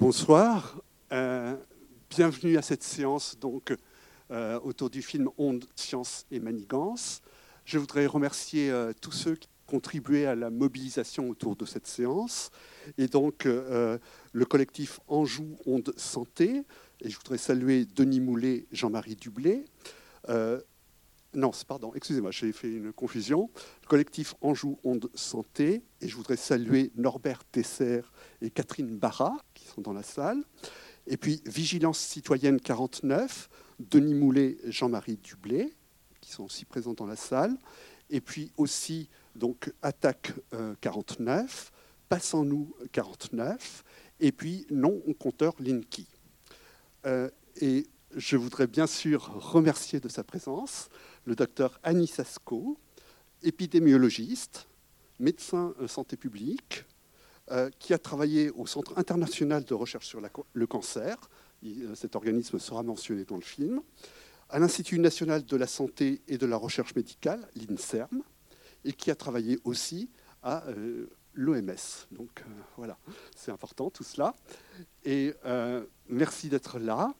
bonsoir. Euh, bienvenue à cette séance donc, euh, autour du film Onde, Science et Manigance. Je voudrais remercier euh, tous ceux qui ont contribué à la mobilisation autour de cette séance. Et donc, le collectif Anjou Onde Santé. Et je voudrais saluer Denis Moulet, Jean-Marie Dublé. Non, pardon, excusez-moi, j'ai fait une confusion. Le collectif Anjou Onde Santé. Et je voudrais saluer Norbert Tesser et Catherine Barra, qui sont dans la salle. Et puis Vigilance citoyenne 49, Denis Moulet, Jean-Marie Dublé, qui sont aussi présents dans la salle. Et puis aussi donc Attaque 49, euh, Passons-nous 49, et puis non compteur Linky. Euh, je voudrais bien sûr remercier de sa présence le docteur Annie Sasco, épidémiologiste, médecin euh, santé publique, euh, qui a travaillé au Centre international de recherche sur le cancer. Euh, cet organisme sera mentionné dans le film. À l'Institut national de la santé et de la recherche médicale, l'INSERM, et qui a travaillé aussi à l'OMS. Donc voilà, c'est important tout cela. Et merci d'être là.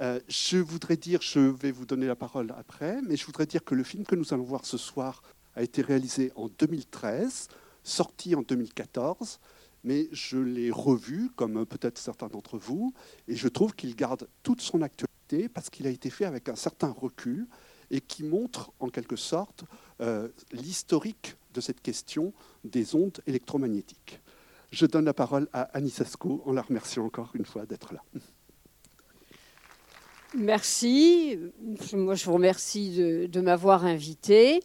Je voudrais dire, je vais vous donner la parole après, mais je voudrais dire que le film que nous allons voir ce soir a été réalisé en 2013, sorti en 2014 mais je l'ai revu, comme peut-être certains d'entre vous, et je trouve qu'il garde toute son actualité parce qu'il a été fait avec un certain recul et qui montre en quelque sorte euh, l'historique de cette question des ondes électromagnétiques. Je donne la parole à Annie Sasco en la remerciant encore une fois d'être là. Merci. Moi, je vous remercie de, m'avoir invité.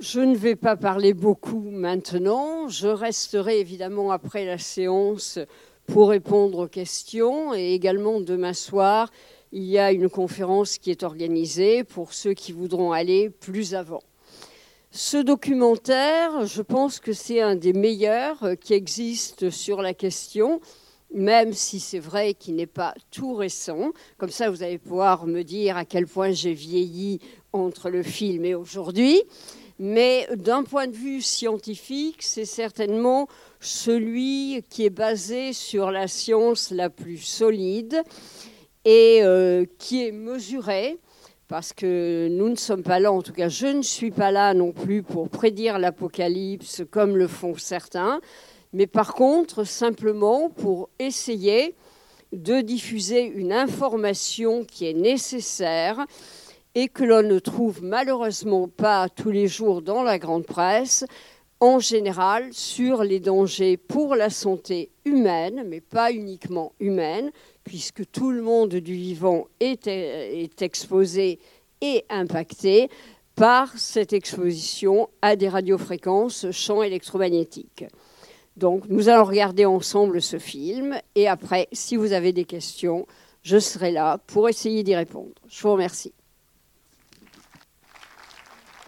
Je ne vais pas parler beaucoup maintenant. Je resterai évidemment après la séance pour répondre aux questions et également demain soir, il y a une conférence qui est organisée pour ceux qui voudront aller plus avant. Ce documentaire, je pense que c'est un des meilleurs qui existe sur la question, même si c'est vrai qu'il n'est pas tout récent. Comme ça, vous allez pouvoir me dire à quel point j'ai vieilli entre le film et aujourd'hui mais d'un point de vue scientifique, c'est certainement celui qui est basé sur la science la plus solide et euh, qui est mesuré, parce que nous ne sommes pas là, en tout cas je ne suis pas là non plus pour prédire l'apocalypse comme le font certains, mais par contre simplement pour essayer de diffuser une information qui est nécessaire et que l'on ne trouve malheureusement pas tous les jours dans la grande presse, en général sur les dangers pour la santé humaine, mais pas uniquement humaine, puisque tout le monde du vivant est, est exposé et impacté par cette exposition à des radiofréquences champs électromagnétiques. Donc nous allons regarder ensemble ce film et après, si vous avez des questions, je serai là pour essayer d'y répondre. Je vous remercie.